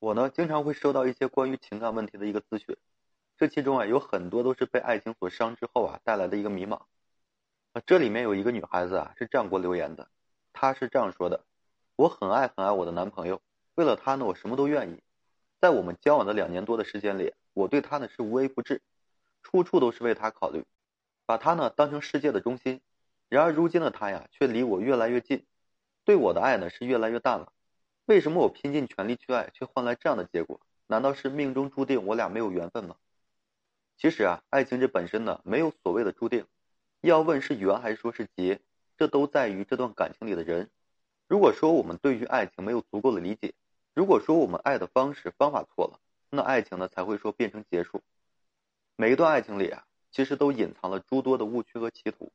我呢，经常会收到一些关于情感问题的一个咨询，这其中啊，有很多都是被爱情所伤之后啊带来的一个迷茫。啊，这里面有一个女孩子啊，是这样给我留言的，她是这样说的：我很爱很爱我的男朋友，为了他呢，我什么都愿意。在我们交往的两年多的时间里，我对他呢是无微不至，处处都是为他考虑，把他呢当成世界的中心。然而如今的他呀，却离我越来越近，对我的爱呢是越来越淡了。为什么我拼尽全力去爱，却换来这样的结果？难道是命中注定我俩没有缘分吗？其实啊，爱情这本身呢，没有所谓的注定。要问是缘还是说是劫，这都在于这段感情里的人。如果说我们对于爱情没有足够的理解，如果说我们爱的方式方法错了，那爱情呢才会说变成结束。每一段爱情里啊，其实都隐藏了诸多的误区和歧途。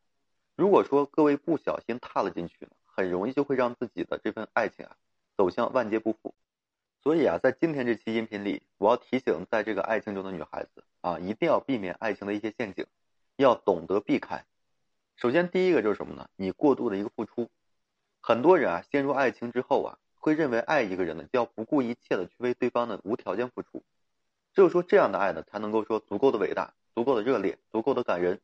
如果说各位不小心踏了进去，很容易就会让自己的这份爱情啊。走向万劫不复，所以啊，在今天这期音频里，我要提醒在这个爱情中的女孩子啊，一定要避免爱情的一些陷阱，要懂得避开。首先，第一个就是什么呢？你过度的一个付出。很多人啊，陷入爱情之后啊，会认为爱一个人呢，就要不顾一切的去为对方呢无条件付出，只有说这样的爱呢，才能够说足够的伟大、足够的热烈、足够的感人。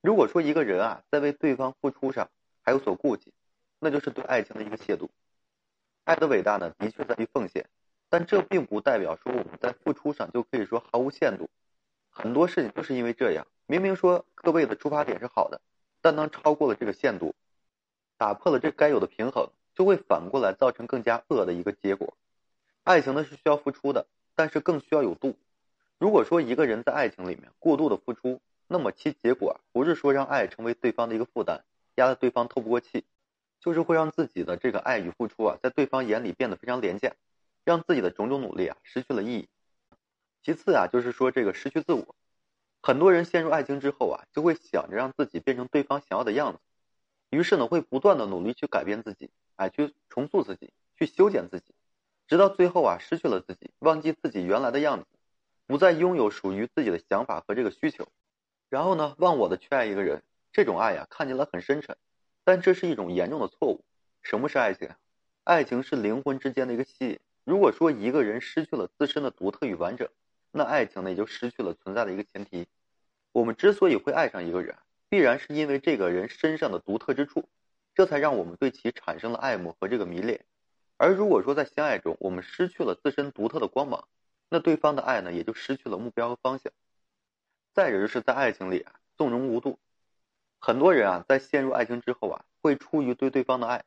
如果说一个人啊，在为对方付出上还有所顾忌，那就是对爱情的一个亵渎。爱的伟大呢，的确在于奉献，但这并不代表说我们在付出上就可以说毫无限度。很多事情就是因为这样，明明说各位的出发点是好的，但当超过了这个限度，打破了这该有的平衡，就会反过来造成更加恶的一个结果。爱情呢是需要付出的，但是更需要有度。如果说一个人在爱情里面过度的付出，那么其结果不是说让爱成为对方的一个负担，压得对方透不过气。就是会让自己的这个爱与付出啊，在对方眼里变得非常廉价，让自己的种种努力啊失去了意义。其次啊，就是说这个失去自我。很多人陷入爱情之后啊，就会想着让自己变成对方想要的样子，于是呢，会不断的努力去改变自己，哎，去重塑自己，去修剪自己，直到最后啊，失去了自己，忘记自己原来的样子，不再拥有属于自己的想法和这个需求，然后呢，忘我的去爱一个人。这种爱呀，看起来很深沉。但这是一种严重的错误。什么是爱情？爱情是灵魂之间的一个吸引。如果说一个人失去了自身的独特与完整，那爱情呢也就失去了存在的一个前提。我们之所以会爱上一个人，必然是因为这个人身上的独特之处，这才让我们对其产生了爱慕和这个迷恋。而如果说在相爱中我们失去了自身独特的光芒，那对方的爱呢也就失去了目标和方向。再者就是在爱情里纵容无度。很多人啊，在陷入爱情之后啊，会出于对对方的爱，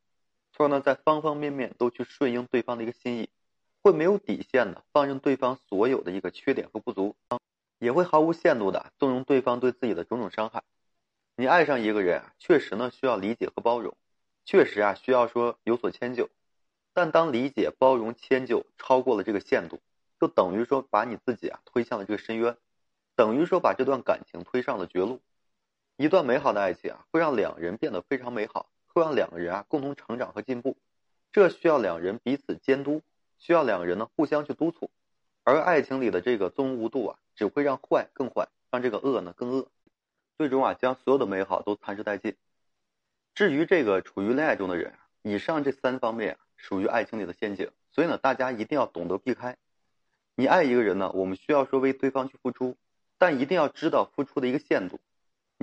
从而呢，在方方面面都去顺应对方的一个心意，会没有底线的放任对方所有的一个缺点和不足，也会毫无限度的纵容对方对自己的种种伤害。你爱上一个人啊，确实呢需要理解和包容，确实啊需要说有所迁就，但当理解、包容、迁就超过了这个限度，就等于说把你自己啊推向了这个深渊，等于说把这段感情推上了绝路。一段美好的爱情啊，会让两人变得非常美好，会让两个人啊共同成长和进步。这需要两人彼此监督，需要两个人呢互相去督促。而爱情里的这个纵容无度啊，只会让坏更坏，让这个恶呢更恶，最终啊将所有的美好都蚕食殆尽。至于这个处于恋爱中的人，以上这三方面属于爱情里的陷阱，所以呢大家一定要懂得避开。你爱一个人呢，我们需要说为对方去付出，但一定要知道付出的一个限度。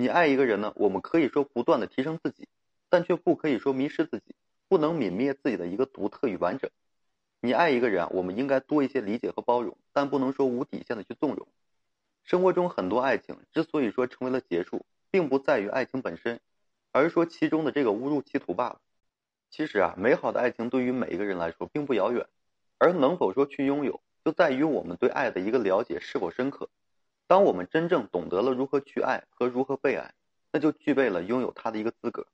你爱一个人呢，我们可以说不断的提升自己，但却不可以说迷失自己，不能泯灭自己的一个独特与完整。你爱一个人啊，我们应该多一些理解和包容，但不能说无底线的去纵容。生活中很多爱情之所以说成为了结束，并不在于爱情本身，而是说其中的这个误入歧途罢了。其实啊，美好的爱情对于每一个人来说并不遥远，而能否说去拥有，就在于我们对爱的一个了解是否深刻。当我们真正懂得了如何去爱和如何被爱，那就具备了拥有它的一个资格。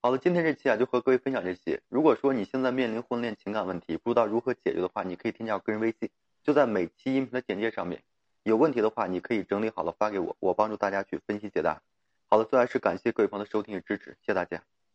好了，今天这期啊就和各位分享这些。如果说你现在面临婚恋情感问题，不知道如何解决的话，你可以添加我个人微信，就在每期音频的简介上面。有问题的话，你可以整理好了发给我，我帮助大家去分析解答。好了，最后还是感谢各位朋友的收听与支持，谢谢大家。